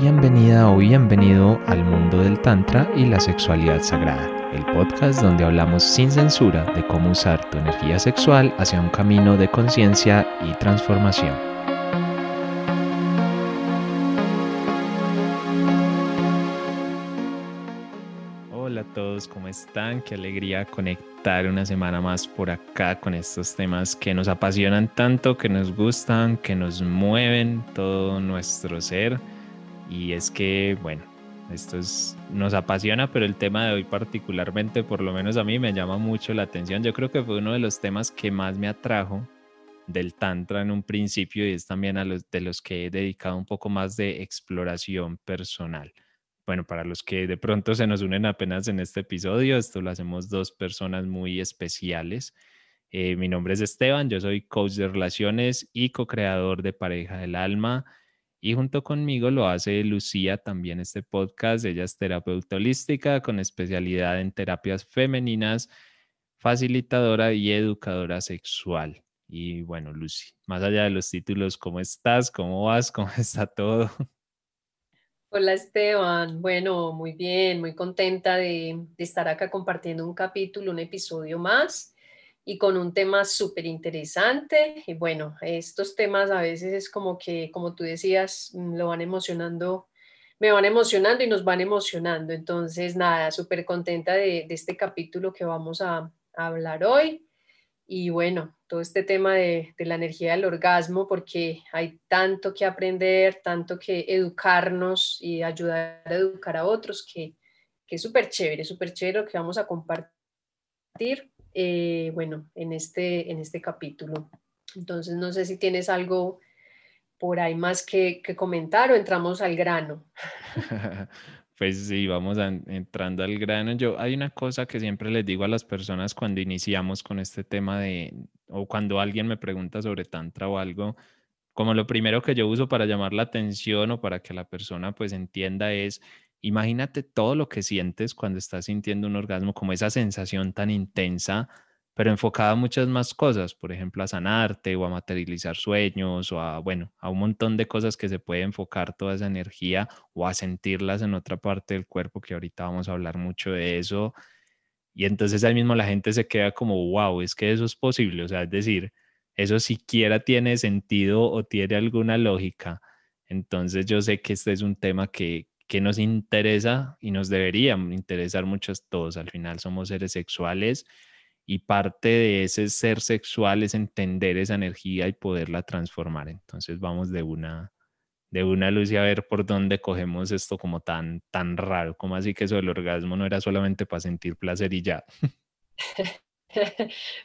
Bienvenida o bienvenido al mundo del Tantra y la sexualidad sagrada, el podcast donde hablamos sin censura de cómo usar tu energía sexual hacia un camino de conciencia y transformación. Hola a todos, ¿cómo están? Qué alegría conectar una semana más por acá con estos temas que nos apasionan tanto, que nos gustan, que nos mueven todo nuestro ser y es que, bueno, esto nos apasiona, pero el tema de hoy particularmente, por lo menos a mí, me llama mucho la atención. Yo creo que fue uno de los temas que más me atrajo del Tantra en un principio y es también de los que he dedicado un poco más de exploración personal. Bueno, para los que de pronto se nos unen apenas en este episodio, esto lo hacemos dos personas muy especiales. Eh, mi nombre es Esteban, yo soy coach de relaciones y co-creador de Pareja del Alma y junto conmigo lo hace Lucía también este podcast. Ella es terapeuta holística con especialidad en terapias femeninas, facilitadora y educadora sexual. Y bueno, Lucy, más allá de los títulos, ¿cómo estás? ¿Cómo vas? ¿Cómo está todo? Hola Esteban, bueno, muy bien, muy contenta de, de estar acá compartiendo un capítulo, un episodio más y con un tema súper interesante. Y bueno, estos temas a veces es como que, como tú decías, mm, lo van emocionando, me van emocionando y nos van emocionando. Entonces, nada, súper contenta de, este capítulo que vamos a, hablar hoy. Y bueno, todo este tema de, la energía del orgasmo, porque hay tanto que aprender, tanto que educarnos y ayudar a educar a otros, que, que es súper chévere, súper chévere lo que vamos a compartir. Eh, bueno, en este, en este capítulo. Entonces, no sé si tienes algo por ahí más que, comentar o entramos al grano. Pues sí, vamos entrando al grano. Yo hay una cosa que siempre les digo a las personas cuando iniciamos con este tema de, o cuando alguien me pregunta sobre tantra o algo, como lo primero que yo uso para llamar la atención o para que la persona pues entienda es, Imagínate todo lo que sientes cuando estás sintiendo un orgasmo, como esa sensación tan intensa, pero enfocada a muchas más cosas, por ejemplo, a sanarte o a materializar sueños o a, bueno, a un montón de cosas que se puede enfocar toda esa energía o a sentirlas en otra parte del cuerpo, que ahorita vamos a hablar mucho de eso. Y entonces ahí mismo la gente se queda como, wow, es que eso es posible, o sea, es decir, eso siquiera tiene sentido o tiene alguna lógica. Entonces yo sé que este es un tema que, que nos interesa y nos debería interesar mucho a todos. Al final somos seres sexuales y parte de ese ser sexual es entender esa energía y poderla transformar. Entonces vamos de una de una luz y a ver por dónde cogemos esto como tan tan raro, como así que eso del orgasmo no era solamente para sentir placer y ya.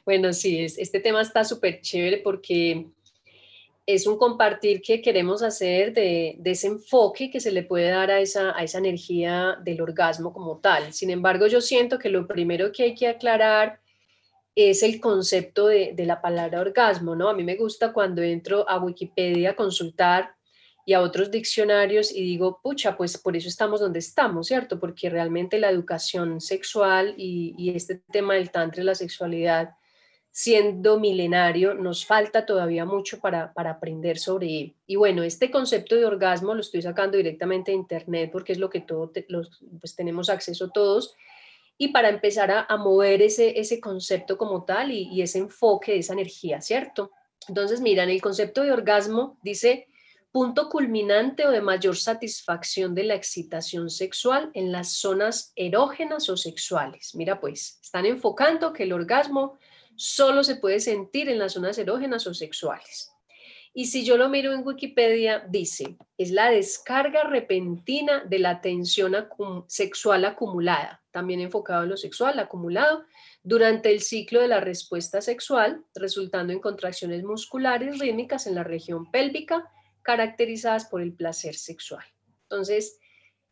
bueno, sí, este tema está súper chévere porque es un compartir que queremos hacer de, ese enfoque que se le puede dar a esa, a esa energía del orgasmo como tal. Sin embargo, yo siento que lo primero que hay que aclarar es el concepto de, de, la palabra orgasmo, ¿no? A mí me gusta cuando entro a Wikipedia a consultar y a otros diccionarios y digo, pucha, pues por eso estamos donde estamos, ¿cierto? Porque realmente la educación sexual y, este tema del tantra y la sexualidad siendo milenario, nos falta todavía mucho para, aprender sobre él. Y bueno, este concepto de orgasmo lo estoy sacando directamente de internet porque es lo que todos los, pues tenemos acceso todos. Y para empezar a, mover ese, ese concepto como tal y, y ese enfoque esa energía, ¿cierto? Entonces, miran, el concepto de orgasmo dice punto culminante o de mayor satisfacción de la excitación sexual en las zonas erógenas o sexuales. Mira, pues, están enfocando que el orgasmo solo se puede sentir en las zonas erógenas o sexuales. Y si yo lo miro en Wikipedia, dice, es la descarga repentina de la tensión sexual acumulada, también enfocado en lo sexual, acumulado, durante el ciclo de la respuesta sexual, resultando en contracciones musculares rítmicas en la región pélvica, caracterizadas por el placer sexual. Entonces,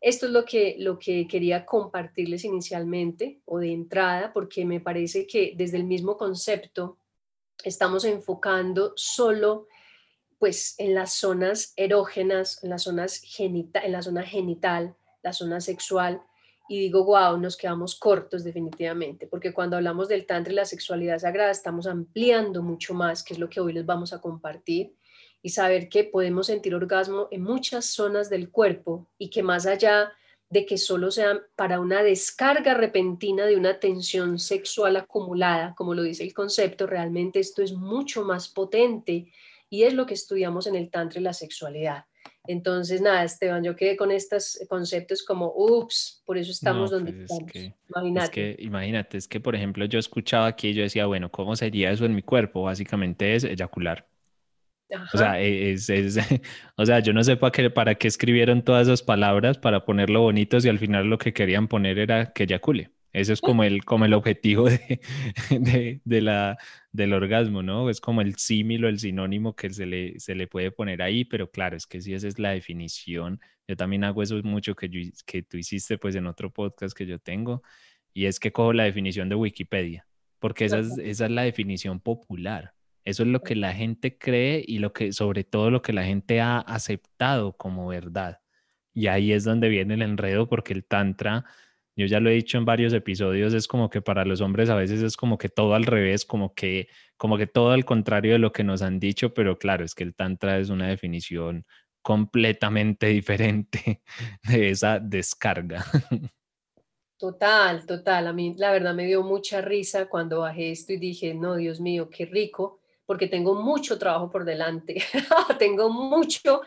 esto es lo que, lo que quería compartirles inicialmente o de entrada, porque me parece que desde el mismo concepto estamos enfocando solo pues en las zonas erógenas, en las zonas genita, en la zona genital, la zona sexual, y digo, wow, nos quedamos cortos definitivamente, porque cuando hablamos del tantra y la sexualidad sagrada estamos ampliando mucho más, que es lo que hoy les vamos a compartir, y saber que podemos sentir orgasmo en muchas zonas del cuerpo y que más allá de que solo sea para una descarga repentina de una tensión sexual acumulada, como lo dice el concepto, realmente esto es mucho más potente y es lo que estudiamos en el Tantra y la sexualidad. Entonces, nada, Esteban, yo quedé con estos conceptos como, ups, por eso estamos donde pues estamos. imagínate. Es que, imagínate, es que, por ejemplo, yo escuchaba aquí y yo decía, bueno, ¿cómo sería eso en mi cuerpo? Básicamente es eyacular. O sea, es, es, o sea, yo no sé para qué, para qué escribieron todas esas palabras para ponerlo bonitos y al final lo que querían poner era que eyacule. Eso es como el, como el objetivo de, de, de la, del orgasmo, ¿no? Es como el símil o el sinónimo que se le, se le puede poner ahí, pero claro, es que si esa es la definición, yo también hago eso mucho que, que tú hiciste pues en otro podcast que yo tengo, y es que cojo la definición de Wikipedia, porque esa es, esa es la definición popular. Eso es lo que la gente cree y lo que, sobre todo lo que la gente ha aceptado como verdad. Y ahí es donde viene el enredo porque el tantra, yo ya lo he dicho en varios episodios, es como que para los hombres a veces es como que todo al revés, como que, como que todo al contrario de lo que nos han dicho, pero claro, es que el tantra es una definición completamente diferente de esa descarga. Total, total. A mí la verdad me dio mucha risa cuando bajé esto y dije, no, Dios mío, qué rico porque tengo mucho trabajo por delante, tengo mucho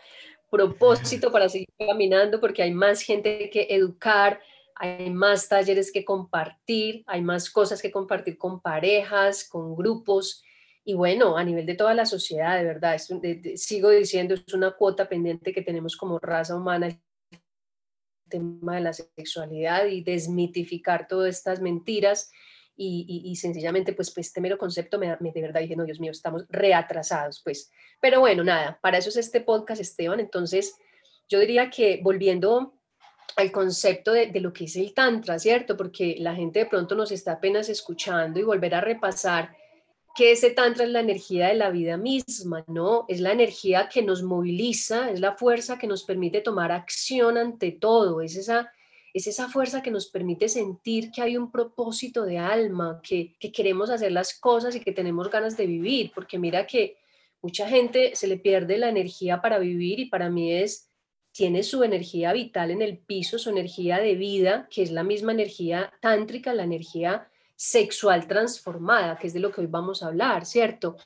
propósito para seguir caminando porque hay más gente que educar, hay más talleres que compartir, hay más cosas que compartir con parejas, con grupos y bueno, a nivel de toda la sociedad, de verdad, sigo diciendo, es una cuota pendiente que tenemos como raza humana el tema de la sexualidad y desmitificar todas estas mentiras y, sencillamente pues, pues este mero concepto me, de verdad dije, no, Dios mío, estamos reatrasados, pues. Pero bueno, nada, para eso es este podcast, Esteban. Entonces, yo diría que volviendo al concepto de, de, lo que es el Tantra, ¿cierto? Porque la gente de pronto nos está apenas escuchando y volver a repasar que ese Tantra es la energía de la vida misma, ¿no? Es la energía que nos moviliza, es la fuerza que nos permite tomar acción ante todo, es esa es esa fuerza que nos permite sentir que hay un propósito de alma, que, queremos hacer las cosas y que tenemos ganas de vivir, porque mira que mucha gente se le pierde la energía para vivir y para mí es, tiene su energía vital en el piso, su energía de vida, que es la misma energía tántrica, la energía sexual transformada, que es de lo que hoy vamos a hablar, ¿cierto?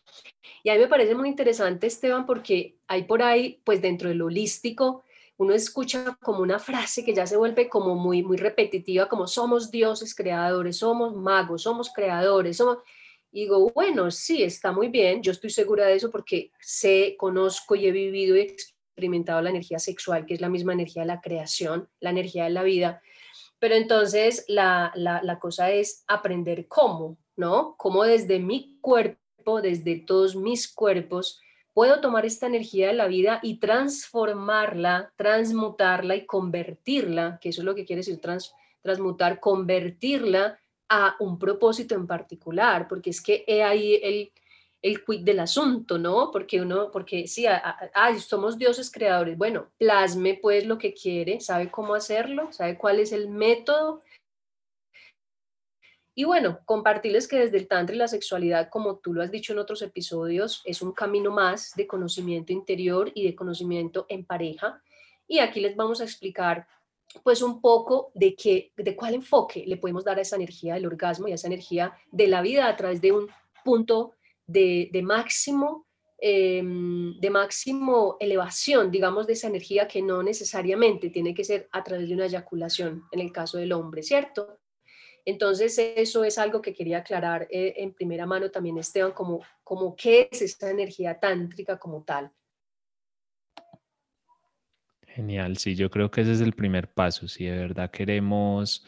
Y a mí me parece muy interesante, Esteban, porque hay por ahí, pues dentro del holístico, uno escucha como una frase que ya se vuelve como muy, muy repetitiva, como somos dioses creadores, somos magos, somos creadores, somos... Digo, bueno, sí, está muy bien, yo estoy segura de eso porque sé, conozco y he vivido y experimentado la energía sexual, que es la misma energía de la creación, la energía de la vida. Pero entonces la, la, la cosa es aprender cómo, ¿no? Cómo desde mi cuerpo, desde todos mis cuerpos, puedo tomar esta energía de la vida y transformarla, transmutarla y convertirla, que eso es lo que quiere decir transmutar, convertirla a un propósito en particular, porque es que he ahí el, el quid del asunto, ¿no? Porque uno, porque sí, somos dioses creadores. Bueno, plasme pues lo que quiere, sabe cómo hacerlo, sabe cuál es el método y bueno, compartirles que desde el Tantra y la sexualidad, como tú lo has dicho en otros episodios, es un camino más de conocimiento interior y de conocimiento en pareja. Y aquí les vamos a explicar pues un poco de, qué, de cuál enfoque le podemos dar a esa energía del orgasmo y a esa energía de la vida a través de un punto de, máximo em, de máximo elevación, digamos, de esa energía que no necesariamente tiene que ser a través de una eyaculación en el caso del hombre, ¿cierto? Entonces, eso es algo que quería aclarar eh, en primera mano también, Esteban, como, como qué es esta energía tántrica como tal. Genial, sí, yo creo que ese es el primer paso. Si de verdad queremos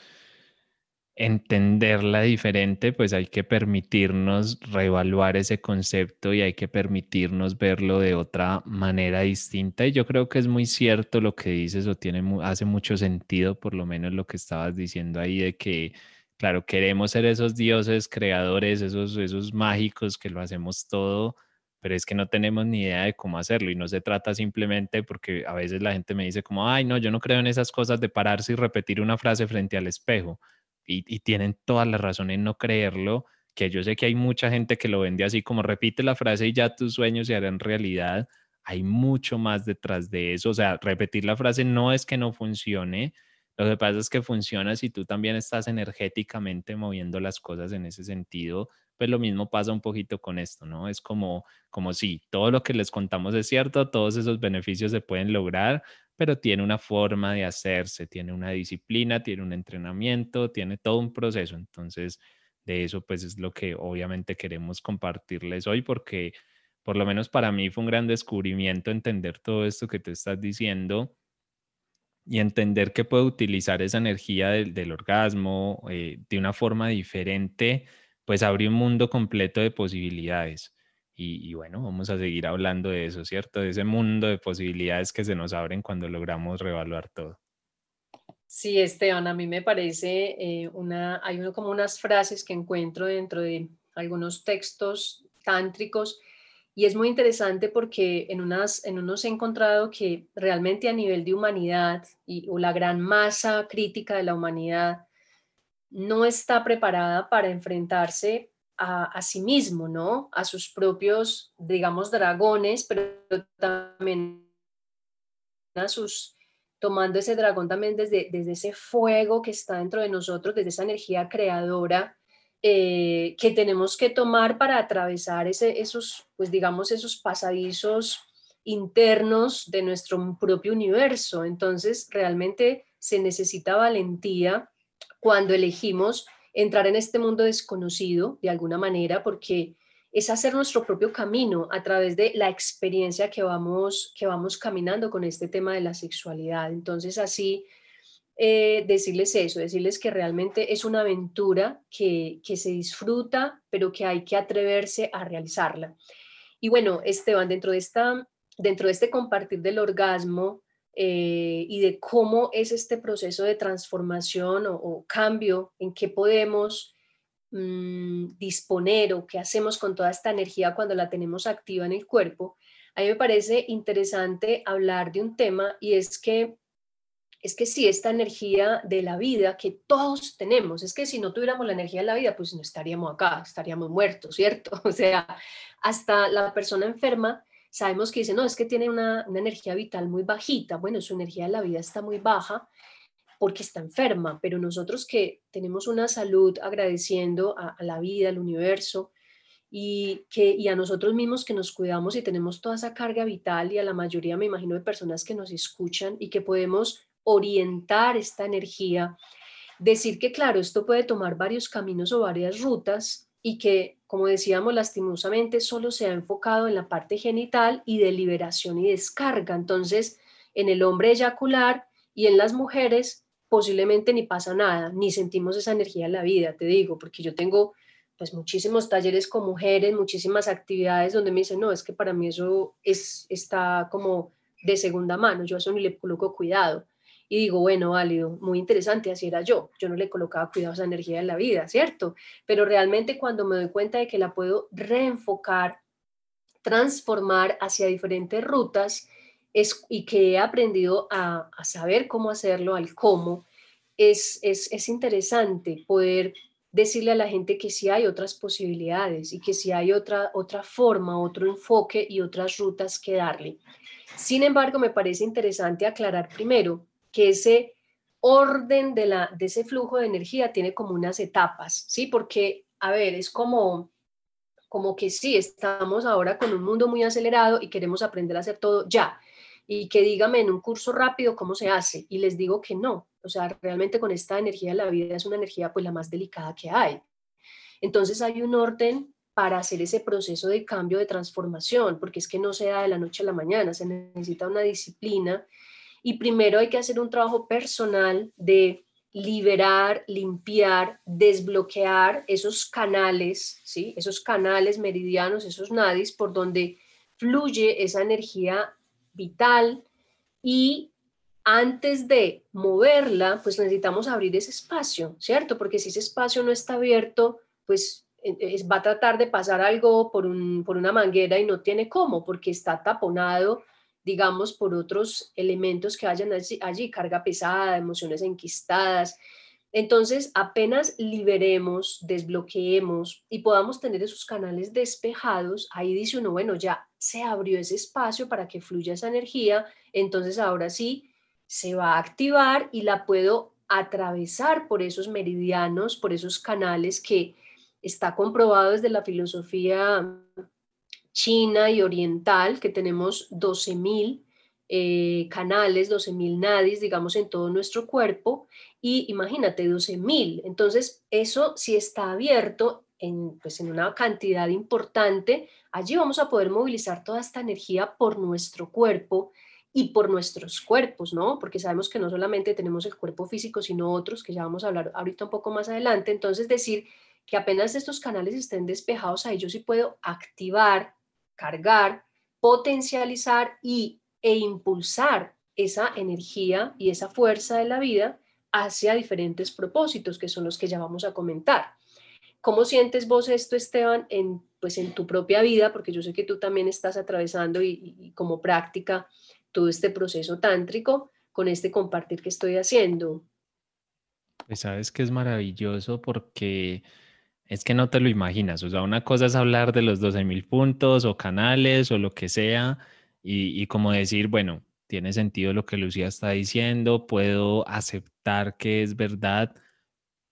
entenderla diferente, pues hay que permitirnos reevaluar ese concepto y hay que permitirnos verlo de otra manera distinta. Y yo creo que es muy cierto lo que dices o tiene, hace mucho sentido, por lo menos lo que estabas diciendo ahí, de que claro, queremos ser esos dioses creadores, esos, esos mágicos que lo hacemos todo, pero es que no tenemos ni idea de cómo hacerlo y no se trata simplemente porque a veces la gente me dice como, ay, no, yo no creo en esas cosas de pararse y repetir una frase frente al espejo y, tienen toda la razón en no creerlo, que yo sé que hay mucha gente que lo vende así como repite la frase y ya tus sueños se harán realidad. hay mucho más detrás de eso. O sea, repetir la frase no es que no funcione, lo que pasa es que funciona si tú también estás energéticamente moviendo las cosas en ese sentido. Pues lo mismo pasa un poquito con esto, ¿no? Es como, como si todo lo que les contamos es cierto, todos esos beneficios se pueden lograr, pero tiene una forma de hacerse, tiene una disciplina, tiene un entrenamiento, tiene todo un proceso. Entonces, de eso pues es lo que obviamente queremos compartirles hoy porque por lo menos para mí fue un gran descubrimiento entender todo esto que te estás diciendo y entender que puedo utilizar esa energía del, orgasmo eh, de una forma diferente, pues abre un mundo completo de posibilidades. Y, bueno, vamos a seguir hablando de eso, ¿cierto? De ese mundo de posibilidades que se nos abren cuando logramos reevaluar todo. Sí, Esteban, a mí me parece eh, una, hay uno como unas frases que encuentro dentro de algunos textos tántricos y es muy interesante porque en, unas, en unos he encontrado que realmente a nivel de humanidad y, o la gran masa crítica de la humanidad no está preparada para enfrentarse a, sí mismo, ¿no? A sus propios, digamos, dragones, pero también a sus, tomando ese dragón también desde, desde ese fuego que está dentro de nosotros, desde esa energía creadora eh, que tenemos que tomar para atravesar ese, esos, pues digamos, esos pasadizos internos de nuestro propio universo. Entonces, realmente se necesita valentía cuando elegimos entrar en este mundo desconocido de alguna manera, porque es hacer nuestro propio camino a través de la experiencia que vamos, que vamos caminando con este tema de la sexualidad. Entonces, así, eh, decirles eso, decirles que realmente es una aventura que, que se disfruta, pero que hay que atreverse a realizarla. Y bueno, Esteban, dentro de, esta, dentro de este compartir del orgasmo, eh, y de cómo es este proceso de transformación o, cambio, en qué podemos mm, disponer o qué hacemos con toda esta energía cuando la tenemos activa en el cuerpo, a mí me parece interesante hablar de un tema y es que es que si esta energía de la vida que todos tenemos, es que si no tuviéramos la energía de la vida, pues no estaríamos acá, estaríamos muertos, ¿cierto? O sea, hasta la persona enferma sabemos que dice, no, es que tiene una, energía vital muy bajita. Bueno, su energía de la vida está muy baja porque está enferma, pero nosotros que tenemos una salud agradeciendo a, la vida, al universo, y, que, y a nosotros mismos que nos cuidamos y tenemos toda esa carga vital y a la mayoría, me imagino, de personas que nos escuchan y que podemos orientar esta energía, decir que, claro, esto puede tomar varios caminos o varias rutas y que, como decíamos lastimosamente, solo se ha enfocado en la parte genital y de liberación y descarga. Entonces, en el hombre eyacular y en las mujeres posiblemente ni pasa nada, ni sentimos esa energía en la vida, te digo, porque yo tengo pues muchísimos talleres con mujeres, muchísimas actividades donde me dicen, no, es que para mí eso es, está como de segunda mano, yo a eso ni le coloco cuidado y digo, bueno, válido, muy interesante, así era yo. Yo no le colocaba cuidado a esa energía en la vida, ¿cierto? Pero realmente cuando me doy cuenta de que la puedo reenfocar, transformar hacia diferentes rutas es, y que he aprendido a, saber cómo hacerlo, al cómo, es, es, es interesante poder decirle a la gente que sí hay otras posibilidades y que sí hay otra, otra forma, otro enfoque y otras rutas que darle. Sin embargo, me parece interesante aclarar primero que ese orden de, la, de ese flujo de energía tiene como unas etapas, ¿sí? Porque, a ver, es como, como que sí, estamos ahora con un mundo muy acelerado y queremos aprender a hacer todo ya. Y que dígame en un curso rápido cómo se hace. Y les digo que no. O sea, realmente con esta energía la vida es una energía pues la más delicada que hay. Entonces hay un orden para hacer ese proceso de cambio, de transformación, porque es que no se da de la noche a la mañana, se necesita una disciplina y primero hay que hacer un trabajo personal de liberar, limpiar, desbloquear esos canales, ¿sí? esos canales meridianos, esos nadis por donde fluye esa energía vital y antes de moverla, pues necesitamos abrir ese espacio, ¿cierto? Porque si ese espacio no está abierto, pues va a tratar de pasar algo por, un, por una manguera y no tiene cómo, porque está taponado digamos, por otros elementos que hayan allí, carga pesada, emociones enquistadas. Entonces, apenas liberemos, desbloqueemos y podamos tener esos canales despejados, ahí dice uno, bueno, ya se abrió ese espacio para que fluya esa energía, entonces ahora sí se va a activar y la puedo atravesar por esos meridianos, por esos canales que está comprobado desde la filosofía china y oriental, que tenemos 12.000 eh, canales, 12.000 nadis, digamos, en todo nuestro cuerpo. Y imagínate, 12.000. Entonces, eso si está abierto en, pues, en una cantidad importante, allí vamos a poder movilizar toda esta energía por nuestro cuerpo y por nuestros cuerpos, ¿no? Porque sabemos que no solamente tenemos el cuerpo físico, sino otros, que ya vamos a hablar ahorita un poco más adelante. Entonces, decir que apenas estos canales estén despejados, ahí yo sí puedo activar, cargar, potencializar y e impulsar esa energía y esa fuerza de la vida hacia diferentes propósitos, que son los que ya vamos a comentar. ¿Cómo sientes vos esto, Esteban, en, pues, en tu propia vida? Porque yo sé que tú también estás atravesando y, como práctica todo este proceso tántrico con este compartir que estoy haciendo. Pues sabes que es maravilloso porque es que no te lo imaginas. O sea, una cosa es hablar de los 12.000 puntos o canales o lo que sea, y, como decir, bueno, tiene sentido lo que Lucía está diciendo, puedo aceptar que es verdad,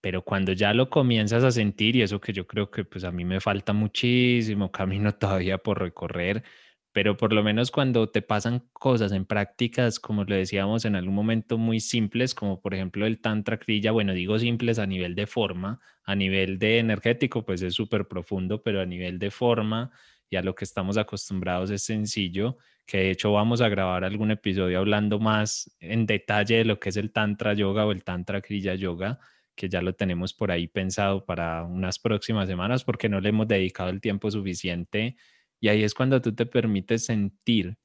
pero cuando ya lo comienzas a sentir, y eso que yo creo que pues a mí me falta muchísimo camino todavía por recorrer, pero por lo menos cuando te pasan cosas en prácticas, como le decíamos en algún momento, muy simples, como por ejemplo el Tantra Kriya, bueno, digo simples a nivel de forma, a nivel de energético, pues es súper profundo, pero a nivel de forma y a lo que estamos acostumbrados es sencillo que de hecho vamos a grabar algún episodio hablando más en detalle de lo que es el Tantra Yoga o el Tantra Kriya Yoga, que ya lo tenemos por ahí pensado para unas próximas semanas porque no le hemos dedicado el tiempo suficiente. Y ahí es cuando tú te permites sentir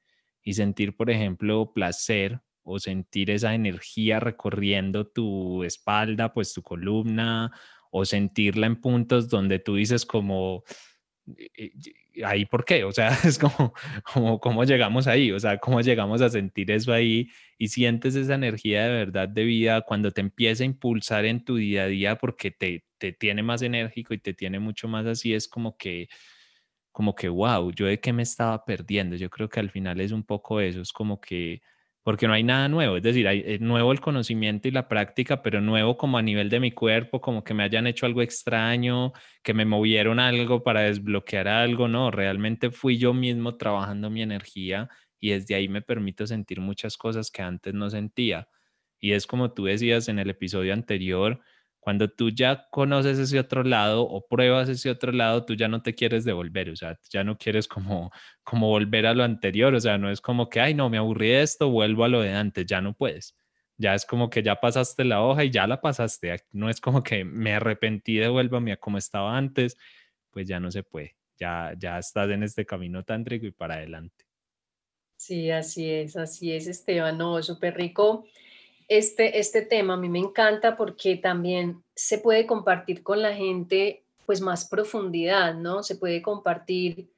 y sentir, por ejemplo, placer o sentir esa energía recorriendo tu espalda, pues tu columna, o sentirla en puntos donde tú dices como, ahí por qué, o sea, es como, como, cómo llegamos ahí, o sea, cómo llegamos a sentir eso ahí y sientes esa energía de verdad de vida cuando te empieza a impulsar en tu día a día porque te, te tiene más enérgico y te tiene mucho más así, es como que, como que, wow, yo de qué me estaba perdiendo, yo creo que al final es un poco eso, es como que porque no hay nada nuevo, es decir, hay eh, nuevo el conocimiento y la práctica, pero nuevo como a nivel de mi cuerpo, como que me hayan hecho algo extraño, que me movieron algo para desbloquear algo, no, realmente fui yo mismo trabajando mi energía y desde ahí me permito sentir muchas cosas que antes no sentía. Y es como tú decías en el episodio anterior, cuando tú ya conoces ese otro lado o pruebas ese otro lado, tú ya no te quieres devolver, o sea, ya no quieres como, como volver a lo anterior, o sea, no es como que, ay, no, me aburrí de esto, vuelvo a lo de antes, ya no puedes. Ya es como que ya pasaste la hoja y ya la pasaste. No es como que me arrepentí de vuelvo a como estaba antes, pues ya no se puede. Ya, ya estás en este camino tántrico y para adelante. Sí, así es, así es, Esteban. No, súper rico este, este tema a mí me encanta porque también se puede compartir con la gente pues más profundidad, ¿no? Se puede compartir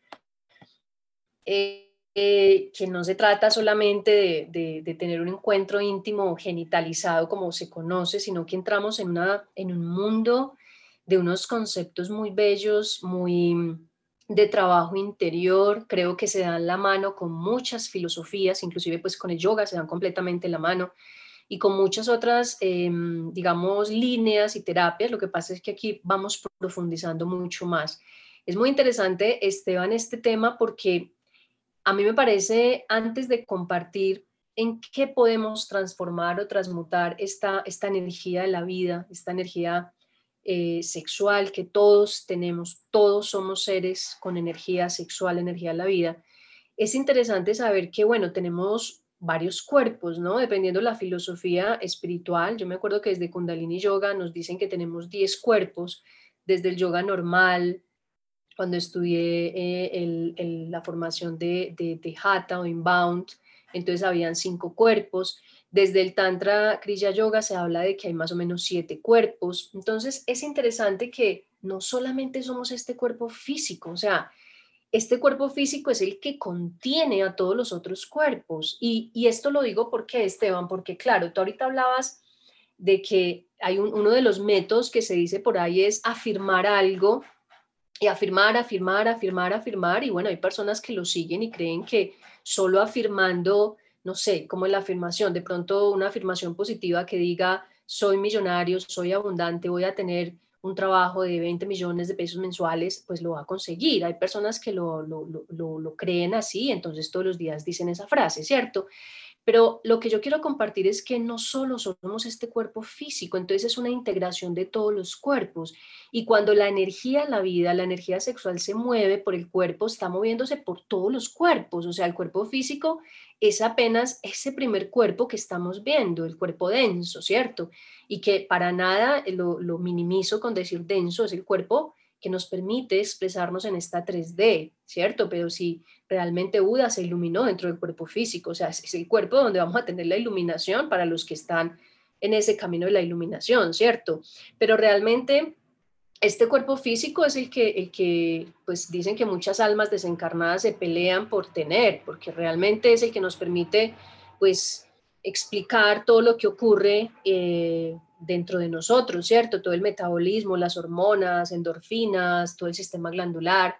eh, eh, que no se trata solamente de, tener un encuentro íntimo genitalizado como se conoce, sino que entramos en, una, en un mundo de unos conceptos muy bellos, muy de trabajo interior, creo que se dan la mano con muchas filosofías, inclusive pues con el yoga se dan completamente la mano y con muchas otras, em, digamos, líneas y terapias. Lo que pasa es que aquí vamos profundizando mucho más. Es muy interesante, Esteban, este tema porque a mí me parece, antes de compartir en qué podemos transformar o transmutar esta, esta energía de la vida, esta energía eh, sexual que todos tenemos, todos somos seres con energía sexual, energía de la vida, es interesante saber que, bueno, tenemos varios cuerpos, ¿no? Dependiendo de la filosofía espiritual. Yo me acuerdo que desde Kundalini Yoga nos dicen que tenemos 10 cuerpos, desde el yoga normal, cuando estudié eh, la formación de, de, Hatha o Inbound, entonces habían cinco cuerpos. Desde el Tantra Kriya Yoga se habla de que hay más o menos siete cuerpos. Entonces es interesante que no solamente somos este cuerpo físico, o sea, este cuerpo físico es el que contiene a todos los otros cuerpos. Y, esto lo digo porque, Esteban, porque claro, tú ahorita hablabas de que hay uno de los métodos que se dice por ahí es afirmar algo y afirmar, afirmar, afirmar, afirmar. Y bueno, hay personas que lo siguen y creen que solo afirmando, no sé, como la afirmación, de pronto una afirmación positiva que diga, soy millonario, soy abundante, voy a tener un trabajo de 20 millones de pesos mensuales, pues lo va a conseguir. Hay personas que lo, lo, lo, creen así, entonces todos los días dicen esa frase, ¿cierto? Pero lo que yo quiero compartir es que no solo somos este cuerpo físico, entonces es una integración de todos los cuerpos. Y cuando la energía, la vida, la energía sexual se mueve por el cuerpo, está moviéndose por todos los cuerpos. O sea, el cuerpo físico es apenas ese primer cuerpo que estamos viendo, el cuerpo denso, ¿cierto? Y que para nada lo, lo minimizo con decir denso, es el cuerpo que nos permite expresarnos en esta 3D, ¿cierto? Pero si realmente Buda se iluminó dentro del cuerpo físico, o sea, es el cuerpo donde vamos a tener la iluminación para los que están en ese camino de la iluminación, ¿cierto? Pero realmente este cuerpo físico es el que, el que, pues dicen que muchas almas desencarnadas se pelean por tener, porque realmente es el que nos permite, pues, explicar todo lo que ocurre eh, dentro de nosotros, ¿cierto? Todo el metabolismo, las hormonas, endorfinas, todo el sistema glandular.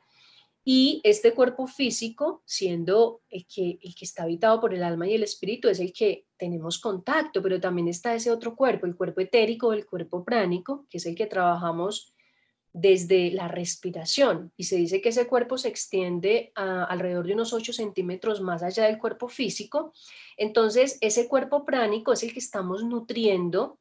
Y este cuerpo físico, siendo el que, el que está habitado por el alma y el espíritu, es el que tenemos contacto, pero también está ese otro cuerpo, el cuerpo etérico, el cuerpo pránico, que es el que trabajamos desde la respiración. Y se dice que ese cuerpo se extiende alrededor de unos 8 centímetros más allá del cuerpo físico. Entonces, ese cuerpo pránico es el que estamos nutriendo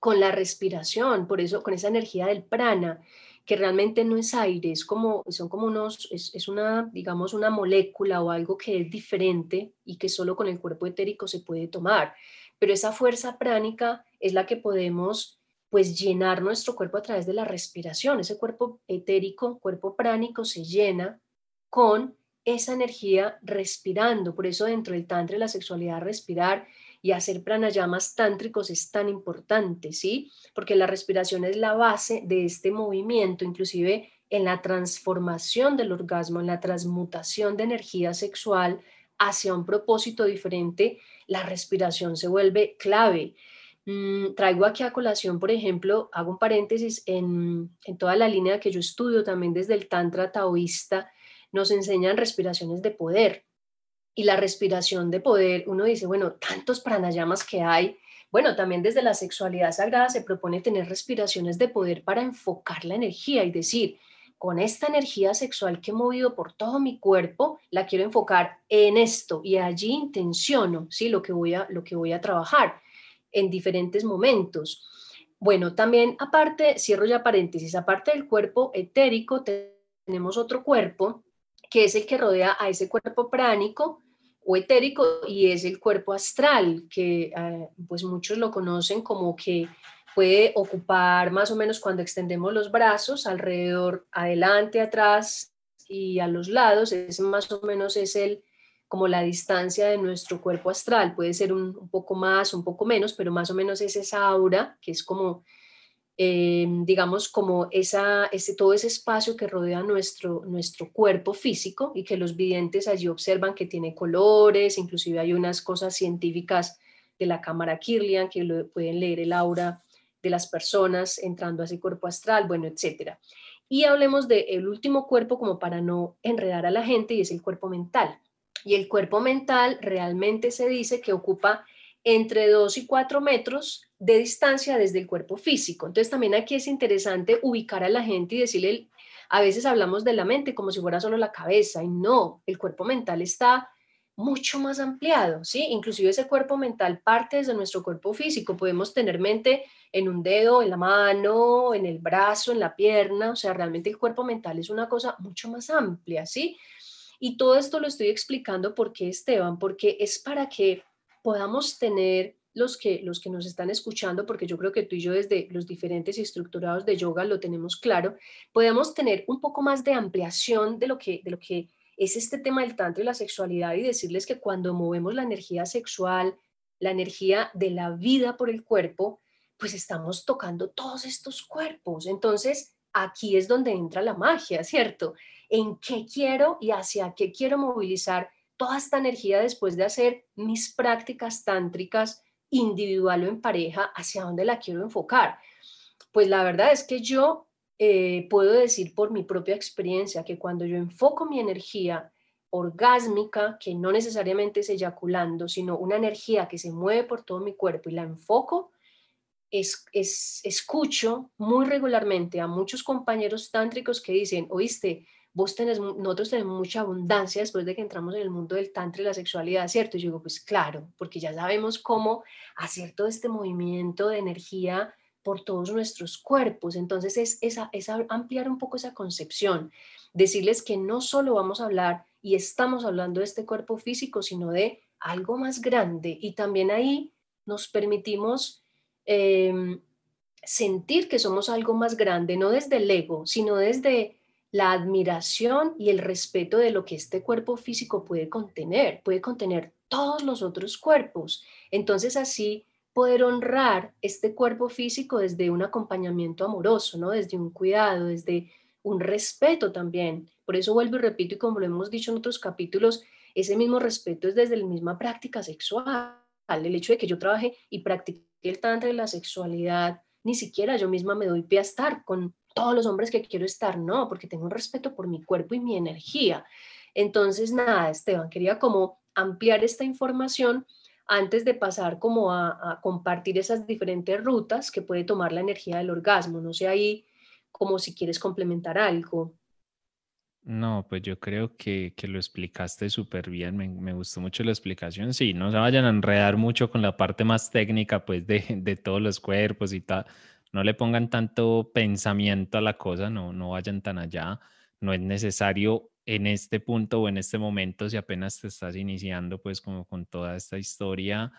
con la respiración, por eso, con esa energía del prana, que realmente no es aire, es como, son como unos, es, una, digamos, una molécula o algo que es diferente y que solo con el cuerpo etérico se puede tomar. Pero esa fuerza pránica es la que podemos pues llenar nuestro cuerpo a través de la respiración. Ese cuerpo etérico, cuerpo pránico se llena con esa energía respirando. Por eso dentro del tantra la sexualidad respirar y hacer pranayamas tántricos es tan importante, ¿sí? Porque la respiración es la base de este movimiento, inclusive en la transformación del orgasmo, en la transmutación de energía sexual hacia un propósito diferente, la respiración se vuelve clave. Mm, traigo aquí a colación, por ejemplo, hago un paréntesis en, en toda la línea que yo estudio también desde el Tantra taoísta, nos enseñan respiraciones de poder y la respiración de poder, uno dice, bueno, tantos pranayamas que hay. Bueno, también desde la sexualidad sagrada se propone tener respiraciones de poder para enfocar la energía y decir, con esta energía sexual que he movido por todo mi cuerpo, la quiero enfocar en esto y allí intenciono, ¿sí? Lo que voy a, lo que voy a trabajar en diferentes momentos. Bueno, también aparte, cierro ya paréntesis, aparte del cuerpo etérico, tenemos otro cuerpo que es el que rodea a ese cuerpo pránico, o etérico y es el cuerpo astral, que eh, pues muchos lo conocen como que puede ocupar más o menos cuando extendemos los brazos alrededor, adelante, atrás y a los lados, es más o menos es el como la distancia de nuestro cuerpo astral, puede ser un, poco más, un poco menos, pero más o menos es esa aura que es como eh, digamos, como esa, ese, todo ese espacio que rodea nuestro, nuestro cuerpo físico y que los videntes allí observan que tiene colores, inclusive hay unas cosas científicas de la cámara Kirlian que pueden leer el aura de las personas entrando a ese cuerpo astral, bueno, etcétera. Y hablemos del último cuerpo como para no enredar a la gente y es el cuerpo mental. Y el cuerpo mental realmente se dice que ocupa entre 2 y 4 metros de distancia desde el cuerpo físico. Entonces también aquí es interesante ubicar a la gente y decirle, a veces hablamos de la mente como si fuera solo la cabeza y no, el cuerpo mental está mucho más ampliado, ¿sí? Inclusive ese cuerpo mental parte desde nuestro cuerpo físico. Podemos tener mente en un dedo, en la mano, en el brazo, en la pierna, o sea, realmente el cuerpo mental es una cosa mucho más amplia, ¿sí? Y todo esto lo estoy explicando porque, Esteban, porque es para que podamos tener los que, los que nos están escuchando, porque yo creo que tú y yo desde los diferentes estructurados de yoga lo tenemos claro, podemos tener un poco más de ampliación de lo que, de lo que es este tema del tantra y la sexualidad y decirles que cuando movemos la energía sexual, la energía de la vida por el cuerpo, pues estamos tocando todos estos cuerpos. Entonces, aquí es donde entra la magia, ¿cierto? ¿En qué quiero y hacia qué quiero movilizar toda esta energía después de hacer mis prácticas tántricas individual o en pareja, ¿hacia dónde la quiero enfocar? Pues la verdad es que yo eh, puedo decir por mi propia experiencia que cuando yo enfoco mi energía orgásmica, que no necesariamente es eyaculando, sino una energía que se mueve por todo mi cuerpo y la enfoco, es, escucho muy regularmente a muchos compañeros tántricos que dicen, oíste, vos tenés, nosotros tenemos mucha abundancia después de que entramos en el mundo del tantra y la sexualidad, ¿cierto? Y yo digo, pues claro, porque ya sabemos cómo hacer todo este movimiento de energía por todos nuestros cuerpos. Entonces es, es ampliar un poco esa concepción, decirles que no solo vamos a hablar y estamos hablando de este cuerpo físico, sino de algo más grande. Y también ahí nos permitimos em, sentir que somos algo más grande, no desde el ego, sino desde la admiración y el respeto de lo que este cuerpo físico puede contener, puede contener todos los otros cuerpos. Entonces así poder honrar este cuerpo físico desde un acompañamiento amoroso, ¿no? Desde un cuidado, desde un respeto también. Por eso vuelvo y repito, y como lo hemos dicho en otros capítulos, ese mismo respeto es desde la misma práctica sexual. El hecho de que yo trabaje y practique el tantra de la sexualidad, ni siquiera yo misma me doy pie a estar con todos los hombres que quiero estar, no, porque tengo un respeto por mi cuerpo y mi energía. Entonces, nada, Esteban, quería como ampliar esta información antes de pasar como a, a, compartir esas diferentes rutas que puede tomar la energía del orgasmo. No sé ahí como si quieres complementar algo. No, pues yo creo que, que lo explicaste súper bien, me, me, gustó mucho la explicación. Sí, no se vayan a enredar mucho con la parte más técnica, pues, de, de todos los cuerpos y tal. No le pongan tanto pensamiento a la cosa, no, no vayan tan allá. No es necesario en este punto o en este momento, si apenas te estás iniciando, pues, como con toda esta historia.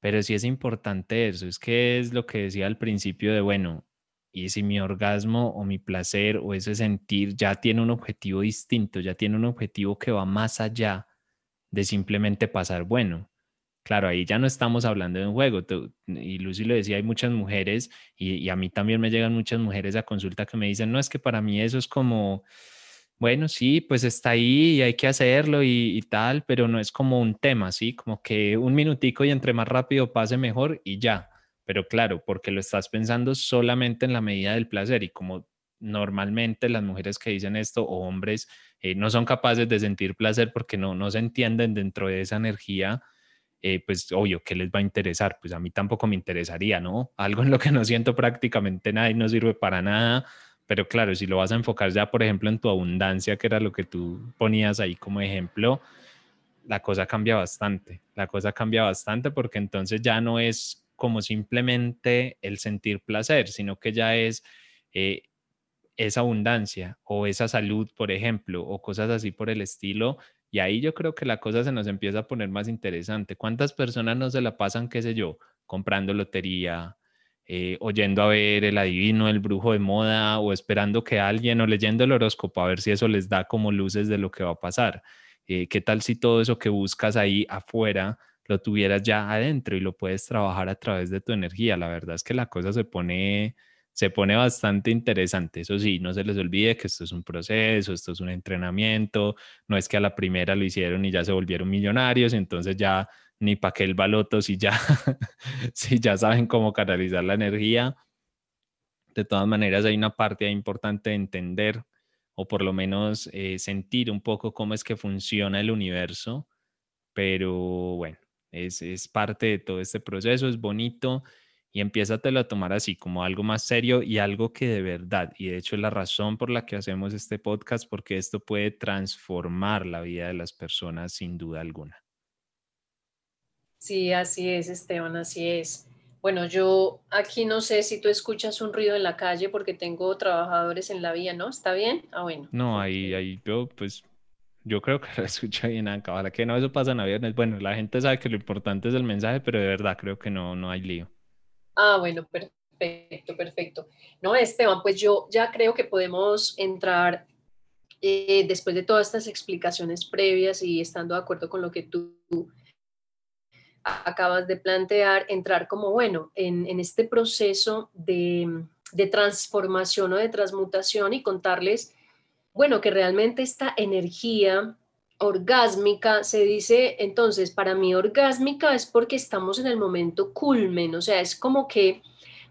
Pero sí es importante eso, es que es lo que decía al principio de, bueno, y si mi orgasmo o mi placer o ese sentir ya tiene un objetivo distinto, ya tiene un objetivo que va más allá de simplemente pasar bueno. Claro, ahí ya no estamos hablando de un juego. y Lucy lo decía, hay muchas mujeres y, a mí también me llegan muchas mujeres a consulta que me dicen, no, es que para mí eso es como, bueno, sí, pues está ahí y hay que hacerlo y, y tal, pero no es como un tema, ¿sí? Como que un minutico y entre más rápido pase mejor y ya pero claro, porque lo estás pensando solamente en la medida del placer y como normalmente las mujeres que dicen esto o hombres eh, no son capaces de sentir placer porque no, no se entienden dentro de esa energía, eh, pues obvio, ¿qué les va a interesar? Pues a mí tampoco me interesaría, ¿no? Algo en lo que no siento prácticamente nada y no sirve para nada, pero claro, si lo vas a enfocar ya, por ejemplo, en tu abundancia, que era lo que tú ponías ahí como ejemplo, la cosa cambia bastante, la cosa cambia bastante porque entonces ya no es como simplemente el sentir placer, sino que ya es eh, esa abundancia o esa salud, por ejemplo, o cosas así por el estilo. Y ahí yo creo que la cosa se nos empieza a poner más interesante. ¿Cuántas personas no se la pasan, qué sé yo, comprando lotería, eh, oyendo a ver el adivino, el brujo de moda, o esperando que alguien o leyendo el horóscopo a ver si eso les da como luces de lo que va a pasar? Eh, ¿Qué tal si todo eso que buscas ahí afuera lo tuvieras ya adentro y lo puedes trabajar a través de tu energía. La verdad es que la cosa se pone, se pone bastante interesante. Eso sí, no se les olvide que esto es un proceso, esto es un entrenamiento, no es que a la primera lo hicieron y ya se volvieron millonarios, entonces ya ni para qué el baloto si ya, si ya saben cómo canalizar la energía. De todas maneras, hay una parte importante de entender o por lo menos eh, sentir un poco cómo es que funciona el universo, pero bueno, es, parte de todo este proceso, es bonito y empiézatelo a tomar así como algo más serio y algo que de verdad, y de hecho es la razón por la que hacemos este podcast, porque esto puede transformar la vida de las personas sin duda alguna. Sí, así es, Esteban, así es. Bueno, yo aquí no sé si tú escuchas un ruido en la calle porque tengo trabajadores en la vía, ¿no? ¿Está bien? Ah, bueno. No, ahí, ahí yo pues yo creo que lo escucha bien acá. Ojalá que no, eso pasa en viernes. Bueno, la gente sabe que lo importante es el mensaje, pero de verdad creo que no, no hay lío. Ah, bueno, perfecto, perfecto. No, Esteban, pues yo ya creo que podemos entrar eh, después de todas estas explicaciones previas y estando de acuerdo con lo que tú acabas de plantear, entrar como, bueno, en, en este proceso de, de transformación o de transmutación y contarles bueno, que realmente esta energía orgásmica, se dice entonces, para mí orgásmica es porque estamos en el momento culmen, o sea, es como que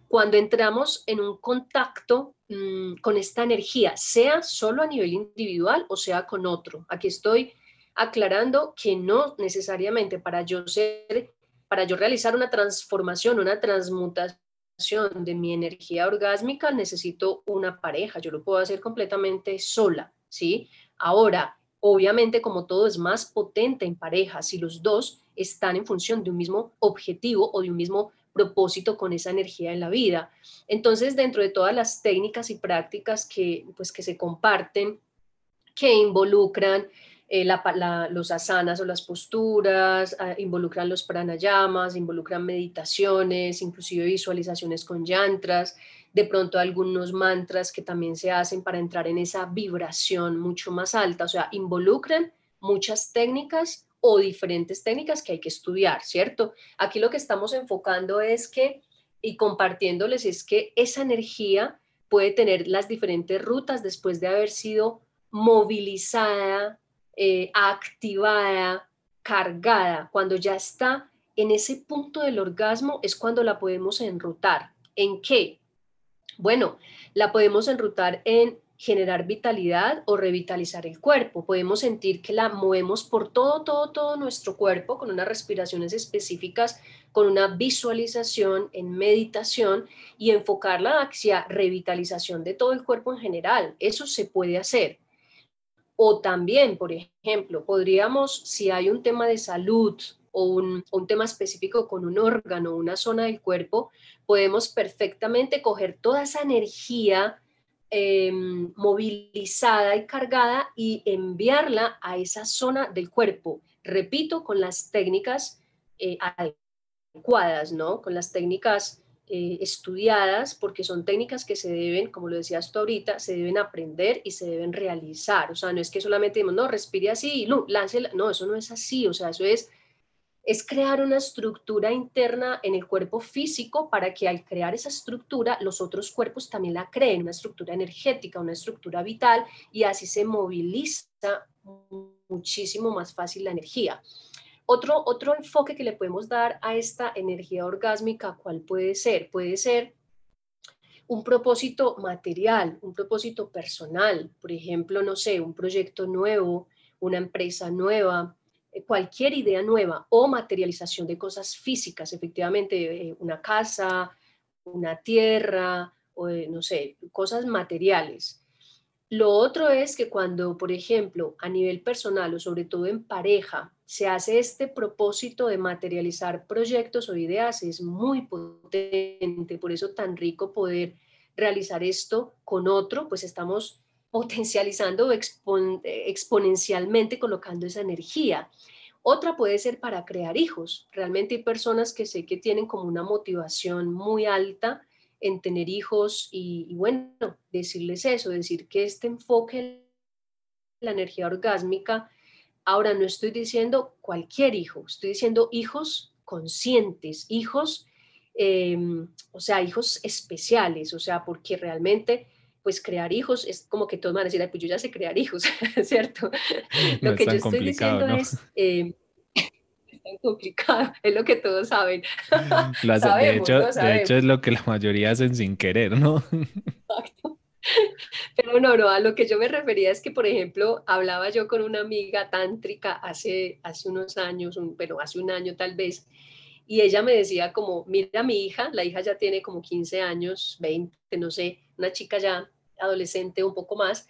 cuando entramos en un contacto mm, con esta energía, sea solo a nivel individual o sea con otro. Aquí estoy aclarando que no necesariamente para yo ser, para yo realizar una transformación, una transmutación de mi energía orgásmica, necesito una pareja. Yo lo puedo hacer completamente sola, ¿sí? Ahora, obviamente, como todo es más potente en pareja, si los dos están en función de un mismo objetivo o de un mismo propósito con esa energía en la vida. Entonces, dentro de todas las técnicas y prácticas que, pues, que se comparten, que involucran eh, los asanas o las posturas, ah, involucran los pranayamas, involucran meditaciones, inclusive visualizaciones con yantras, de pronto algunos mantras que también se hacen para entrar en esa vibración mucho más alta, o sea, involucran muchas técnicas o diferentes técnicas que hay que estudiar, ¿cierto? Aquí lo que estamos enfocando es que, y compartiéndoles, es que esa energía puede tener las diferentes rutas después de haber sido movilizada, eh, activada, cargada. Cuando ya está en ese punto del orgasmo es cuando la podemos enrutar. ¿En qué? Bueno, la podemos enrutar en generar vitalidad o revitalizar el cuerpo. Podemos sentir que la movemos por todo, todo, todo nuestro cuerpo con unas respiraciones específicas, con una visualización en meditación y enfocarla hacia revitalización de todo el cuerpo en general. Eso se puede hacer. O también, por ejemplo, podríamos, si hay un tema de salud un, tema específico con un órgano, una zona del cuerpo, podemos perfectamente coger toda esa energía Em, movilizada y cargada y enviarla a esa zona del cuerpo. Repito, con las técnicas eh, adecuadas, ¿no? Con las técnicas eh, estudiadas, porque son técnicas que se deben, como lo decías tú ahorita, se deben aprender y se deben realizar. O sea, no es que solamente digamos, no, respire así y. No, eso no es así. O sea, eso es es crear una estructura interna en el cuerpo físico para que al crear esa estructura los otros cuerpos también la creen, una estructura energética, una estructura vital y así se moviliza muchísimo más fácil la energía. Otro, otro enfoque que le podemos dar a esta energía orgásmica, ¿cuál puede ser? Puede ser un propósito material, un propósito personal, por ejemplo, no sé, un proyecto nuevo, una empresa nueva, cualquier idea nueva o materialización de cosas físicas, efectivamente, eh, una casa, una tierra, o eh, no sé, cosas materiales. Lo otro es que cuando, por ejemplo, a nivel personal o sobre todo en pareja, se hace este propósito de materializar proyectos o ideas, es muy potente, por eso tan rico poder realizar esto con otro, pues estamos potencializando exponencialmente colocando esa energía. Otra puede ser para crear hijos. Realmente hay personas que sé que tienen como una motivación muy alta en tener hijos y, bueno, decirles eso, decir que este enfoque la energía orgásmica, ahora no estoy diciendo cualquier hijo, estoy diciendo hijos conscientes, hijos, em, o sea, hijos especiales, o sea, porque realmente pues crear hijos es como que todos van a decir, pues yo ya sé crear hijos, ¿cierto? lo que yo estoy diciendo es... Eh, es tan complicado, es lo que todos saben. de, hecho, de hecho, es lo que la mayoría hacen sin querer, ¿no? Exacto. Pero no, no, a lo que yo me refería es que, por ejemplo, hablaba yo con una amiga tántrica hace, hace unos años, pero hace un año tal vez, y ella me decía como, mira mi hija, la hija ya tiene como 15 años, 20, no sé, una chica ya adolescente un poco más,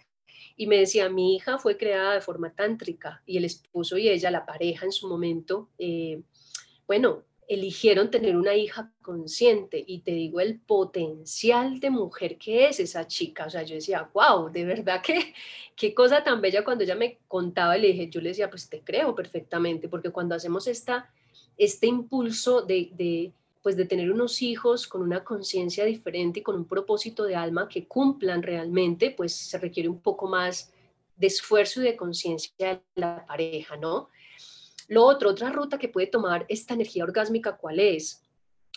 y me decía, mi hija fue creada de forma tántrica y el esposo y ella, la pareja en su momento, eh, bueno, eligieron tener una hija consciente y te digo el potencial de mujer que es esa chica. O sea, yo decía, wow, de verdad que qué cosa tan bella cuando ella me contaba, le dije, yo le decía, pues te creo perfectamente, porque cuando hacemos esta, este impulso de, de pues de tener unos hijos con una conciencia diferente y con un propósito de alma que cumplan realmente, pues se requiere un poco más de esfuerzo y de conciencia de la pareja, ¿no? Lo otro, otra ruta que puede tomar esta energía orgásmica, ¿cuál es?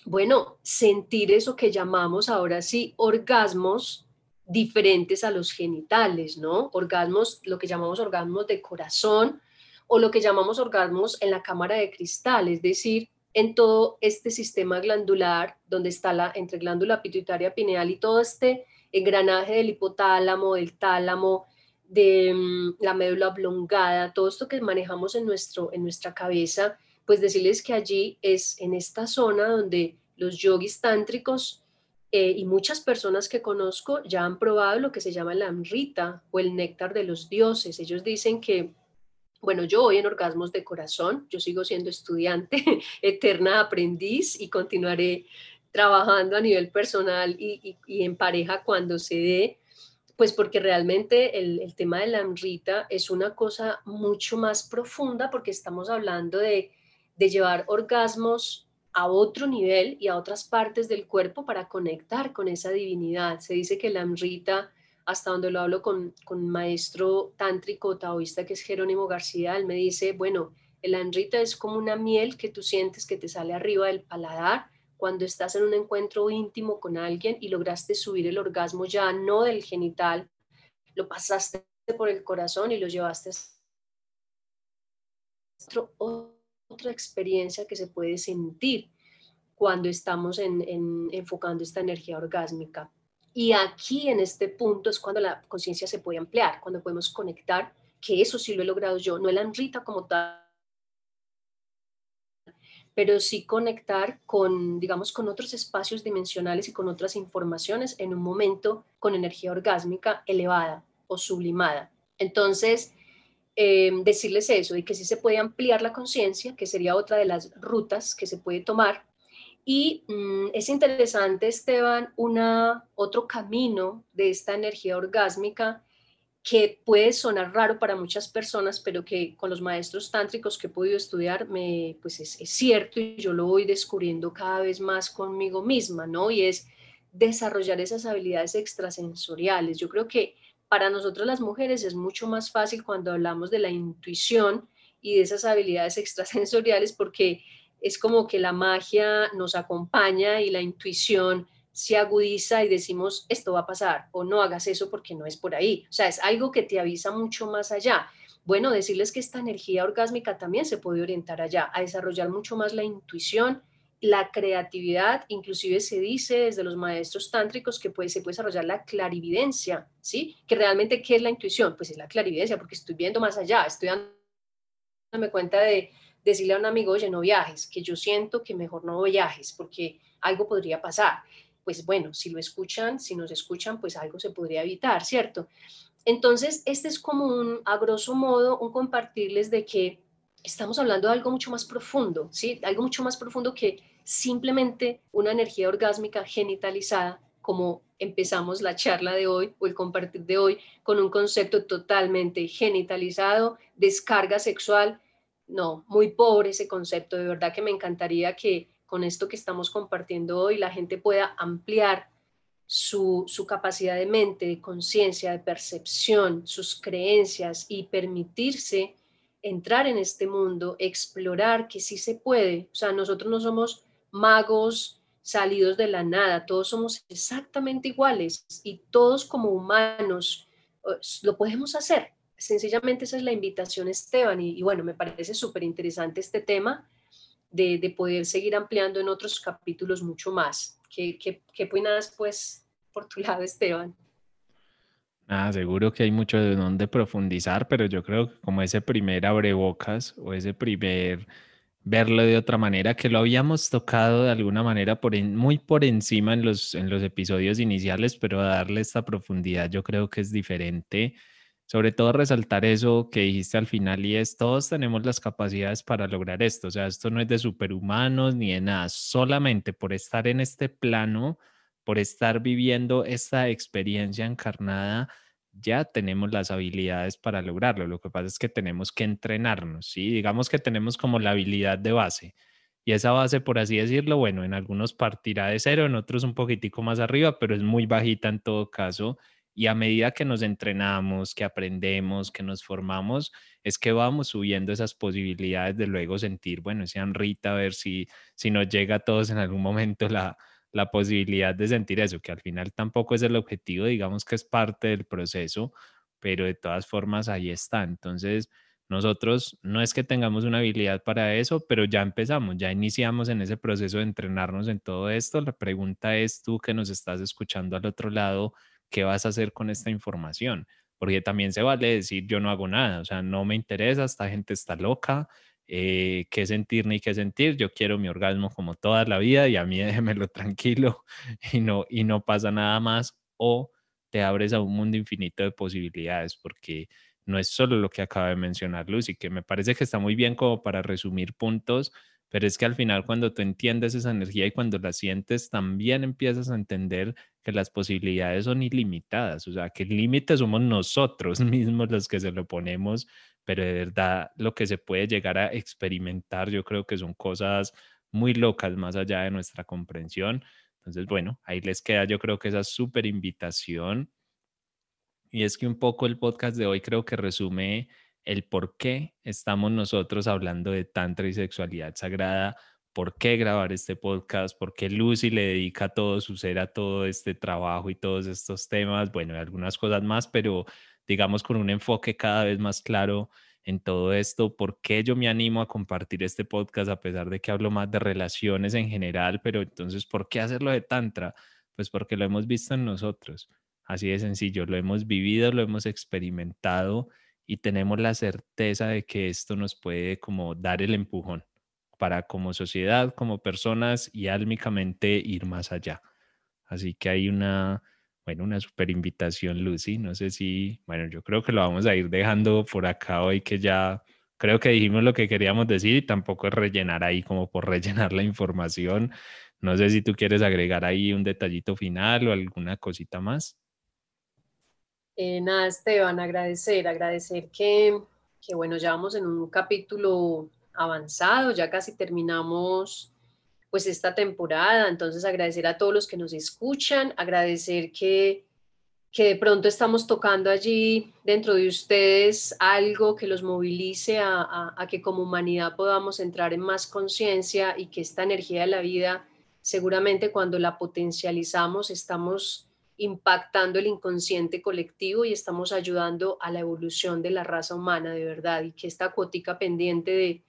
Bueno, sentir eso que llamamos ahora sí orgasmos diferentes a los genitales, ¿no? Orgasmos, lo que llamamos orgasmos de corazón o lo que llamamos orgasmos en la cámara de cristal, es decir, en todo este sistema glandular, donde está la entre glándula pituitaria pineal y todo este engranaje del hipotálamo, del tálamo, de mm, la médula oblongada, todo esto que manejamos en, nuestro, en nuestra cabeza, pues decirles que allí es en esta zona donde los yogis tántricos eh, y muchas personas que conozco ya han probado lo que se llama la amrita o el néctar de los dioses. Ellos dicen que, bueno, yo voy en orgasmos de corazón, yo sigo siendo estudiante, eterna aprendiz y continuaré trabajando a nivel personal y, y en pareja cuando se dé pues porque realmente el, tema de la amrita es una cosa mucho más profunda porque estamos hablando de, llevar orgasmos a otro nivel y a otras partes del cuerpo para conectar con esa divinidad. Se dice que la amrita, hasta donde lo hablo con, con un maestro tántrico taoísta que es Jerónimo García, él me dice, bueno, el amrita es como una miel que tú sientes que te sale arriba del paladar cuando estás en un encuentro íntimo con alguien y lograste subir el orgasmo ya no del genital, lo pasaste por el corazón y lo llevaste a otra experiencia que se puede sentir cuando estamos en, enfocando esta energía orgásmica. Y aquí en este punto es cuando la conciencia se puede ampliar, cuando podemos conectar, que eso sí lo he logrado yo, no el anrita como tal, pero sí conectar con, digamos, con otros espacios dimensionales y con otras informaciones en un momento con energía orgásmica elevada o sublimada. Entonces, em, decirles eso, y que sí se puede ampliar la conciencia, que sería otra de las rutas que se puede tomar. Y mm, es interesante, Esteban, una, otro camino de esta energía orgásmica que puede sonar raro para muchas personas, pero que con los maestros tántricos que he podido estudiar, me, pues es, cierto y yo lo voy descubriendo cada vez más conmigo misma, ¿no? Y es desarrollar esas habilidades extrasensoriales. Yo creo que para nosotros las mujeres es mucho más fácil cuando hablamos de la intuición y de esas habilidades extrasensoriales porque es como que la magia nos acompaña y la intuición se agudiza y decimos, esto va a pasar o no hagas eso porque no es por ahí. O sea, es algo que te avisa mucho más allá. Bueno, decirles que esta energía orgásmica también se puede orientar allá, a desarrollar mucho más la intuición, la creatividad, inclusive se dice desde los maestros tántricos que puede, se puede desarrollar la clarividencia, ¿sí? Que realmente, ¿qué es la intuición? Pues es la clarividencia, porque estoy viendo más allá, estoy dándome cuenta de decirle a un amigo, oye, no viajes, que yo siento que mejor no viajes, porque algo podría pasar pues bueno, si lo escuchan, si nos escuchan, pues algo se podría evitar, ¿cierto? Entonces, este es como un, a grosso modo, un compartirles de que estamos hablando de algo mucho más profundo, ¿sí? Algo mucho más profundo que simplemente una energía orgásmica genitalizada, como empezamos la charla de hoy o el compartir de hoy, con un concepto totalmente genitalizado, descarga sexual. No, muy pobre ese concepto, de verdad que me encantaría que con esto que estamos compartiendo hoy, la gente pueda ampliar su, capacidad de mente, de conciencia, de percepción, sus creencias y permitirse entrar en este mundo, explorar que sí se puede. O sea, nosotros no somos magos salidos de la nada, todos somos exactamente iguales y todos como humanos lo podemos hacer. Sencillamente esa es la invitación, Esteban, y, y bueno, me parece súper interesante este tema de, poder seguir ampliando en otros capítulos mucho más. ¿Qué, qué, qué opinas, pues, por tu lado, Esteban? Ah, seguro que hay mucho de donde profundizar, pero yo creo que como ese primer abrebocas o ese primer verlo de otra manera, que lo habíamos tocado de alguna manera por muy por encima en los, en los episodios iniciales, pero darle esta profundidad yo creo que es diferente sobre todo resaltar eso que dijiste al final y es, todos tenemos las capacidades para lograr esto, o sea, esto no es de superhumanos ni de nada, solamente por estar en este plano, por estar viviendo esta experiencia encarnada, ya tenemos las habilidades para lograrlo. Lo que pasa es que tenemos que entrenarnos, ¿sí? Digamos que tenemos como la habilidad de base. Y esa base, por así decirlo, bueno, en algunos partirá de cero, en otros un poquitico más arriba, pero es muy bajita en todo caso y a medida que nos entrenamos, que aprendemos, que nos formamos, es que vamos subiendo esas posibilidades de luego sentir, bueno, sean Rita, a ver si, si nos llega a todos en algún momento la, la posibilidad de sentir eso, que al final tampoco es el objetivo, digamos que es parte del proceso, pero de todas formas ahí está. Entonces, nosotros no es que tengamos una habilidad para eso, pero ya empezamos, ya iniciamos en ese proceso de entrenarnos en todo esto. La pregunta es tú que nos estás escuchando al otro lado, ¿qué vas a hacer con esta información? Porque también se vale decir yo no hago nada, o sea, no me interesa, esta gente está loca, eh, qué sentir ni qué sentir, yo quiero mi orgasmo como toda la vida y a mí déjemelo tranquilo y no, y no pasa nada más o te abres a un mundo infinito de posibilidades porque no es solo lo que acaba de mencionar Lucy, que me parece que está muy bien como para resumir puntos, pero es que al final cuando tú entiendes esa energía y cuando la sientes, también empiezas a entender que las posibilidades son ilimitadas, o sea, que el límite somos nosotros mismos los que se lo ponemos, pero de verdad lo que se puede llegar a experimentar, yo creo que son cosas muy locas más allá de nuestra comprensión. Entonces, bueno, ahí les queda yo creo que esa súper invitación y es que un poco el podcast de hoy creo que resume el por qué estamos nosotros hablando de Tantra y sexualidad sagrada, por qué grabar este podcast, por qué Lucy le dedica todo su ser a todo este trabajo y todos estos temas, bueno, y algunas cosas más, pero digamos con un enfoque cada vez más claro en todo esto, por qué yo me animo a compartir este podcast a pesar de que hablo más de relaciones en general, pero entonces, ¿por qué hacerlo de Tantra? Pues porque lo hemos visto en nosotros Así de sencillo, lo hemos vivido, lo hemos experimentado y tenemos la certeza de que esto nos puede como dar el empujón para como sociedad, como personas y álmicamente ir más allá. Así que hay una, bueno, una super invitación, Lucy. No sé si, bueno, yo creo que lo vamos a ir dejando por acá hoy que ya creo que dijimos lo que queríamos decir y tampoco es rellenar ahí como por rellenar la información. No sé si tú quieres agregar ahí un detallito final o alguna cosita más. Eh, nada, Esteban, agradecer, agradecer que, que, bueno, ya vamos en un capítulo avanzado, ya casi terminamos pues esta temporada, entonces agradecer a todos los que nos escuchan, agradecer que, que de pronto estamos tocando allí dentro de ustedes algo que los movilice a, a, a que como humanidad podamos entrar en más conciencia y que esta energía de la vida, seguramente cuando la potencializamos, estamos impactando el inconsciente colectivo y estamos ayudando a la evolución de la raza humana de verdad y que esta cuotica pendiente de,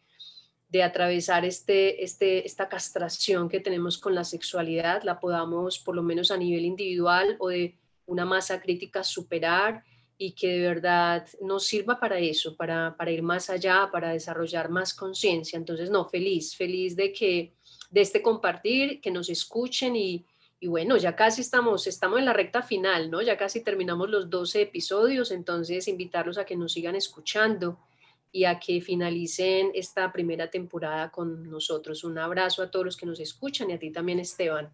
de atravesar este, este, esta castración que tenemos con la sexualidad la podamos por lo menos a nivel individual o de una masa crítica superar y que de verdad nos sirva para eso, para, para ir más allá, para desarrollar más conciencia. Entonces, no, feliz, feliz de que de este compartir, que nos escuchen y, y bueno, ya casi estamos, estamos en la recta final, ¿no? Ya casi terminamos los 12 episodios, entonces invitarlos a que nos sigan escuchando y a que finalicen esta primera temporada con nosotros. Un abrazo a todos los que nos escuchan y a ti también, Esteban.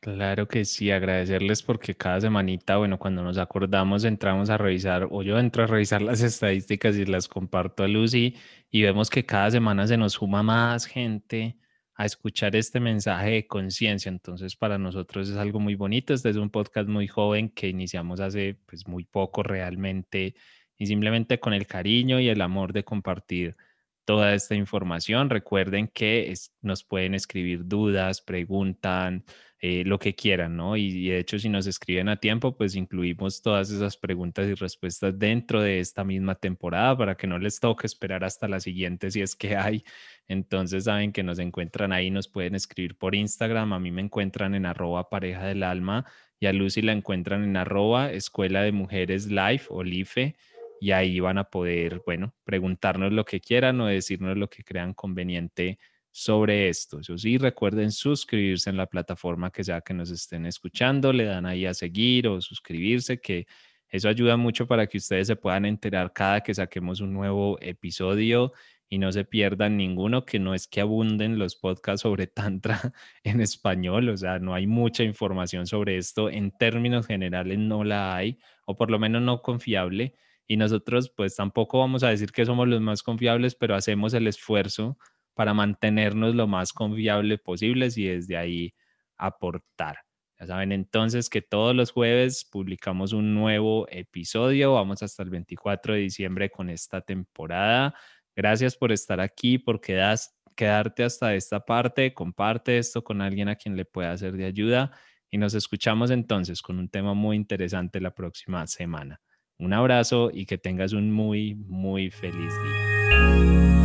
Claro que sí, agradecerles porque cada semanita, bueno, cuando nos acordamos entramos a revisar, o yo entro a revisar las estadísticas y las comparto a Lucy y vemos que cada semana se nos suma más gente a escuchar este mensaje de conciencia. Entonces, para nosotros es algo muy bonito. Este es un podcast muy joven que iniciamos hace pues muy poco realmente y simplemente con el cariño y el amor de compartir toda esta información. Recuerden que nos pueden escribir dudas, preguntan, eh, lo que quieran, ¿no? Y, de hecho, si nos escriben a tiempo, pues incluimos todas esas preguntas y respuestas dentro de esta misma temporada para que no les toque esperar hasta la siguiente si es que hay. Entonces, saben que nos encuentran ahí, nos pueden escribir por Instagram. A mí me encuentran en arroba pareja del alma y a Lucy la encuentran en arroba escuela de mujeres life o life y ahí van a poder, bueno, preguntarnos lo que quieran o decirnos lo que crean conveniente sobre esto. Eso sí, recuerden suscribirse en la plataforma que sea que nos estén escuchando, le dan ahí a seguir o suscribirse, que eso ayuda mucho para que ustedes se puedan enterar cada que saquemos un nuevo episodio y no se pierdan ninguno, que no es que abunden los podcasts sobre Tantra en español, o sea, no hay mucha información sobre esto, en términos generales no la hay, o por lo menos no confiable, y nosotros pues tampoco vamos a decir que somos los más confiables, pero hacemos el esfuerzo para mantenernos lo más confiable posible y desde ahí aportar. Ya saben entonces que todos los jueves publicamos un nuevo episodio. Vamos hasta el 24 de diciembre con esta temporada. Gracias por estar aquí, por quedarte hasta esta parte. Comparte esto con alguien a quien le pueda ser de ayuda y nos escuchamos entonces con un tema muy interesante la próxima semana. Un abrazo y que tengas un muy, muy feliz día.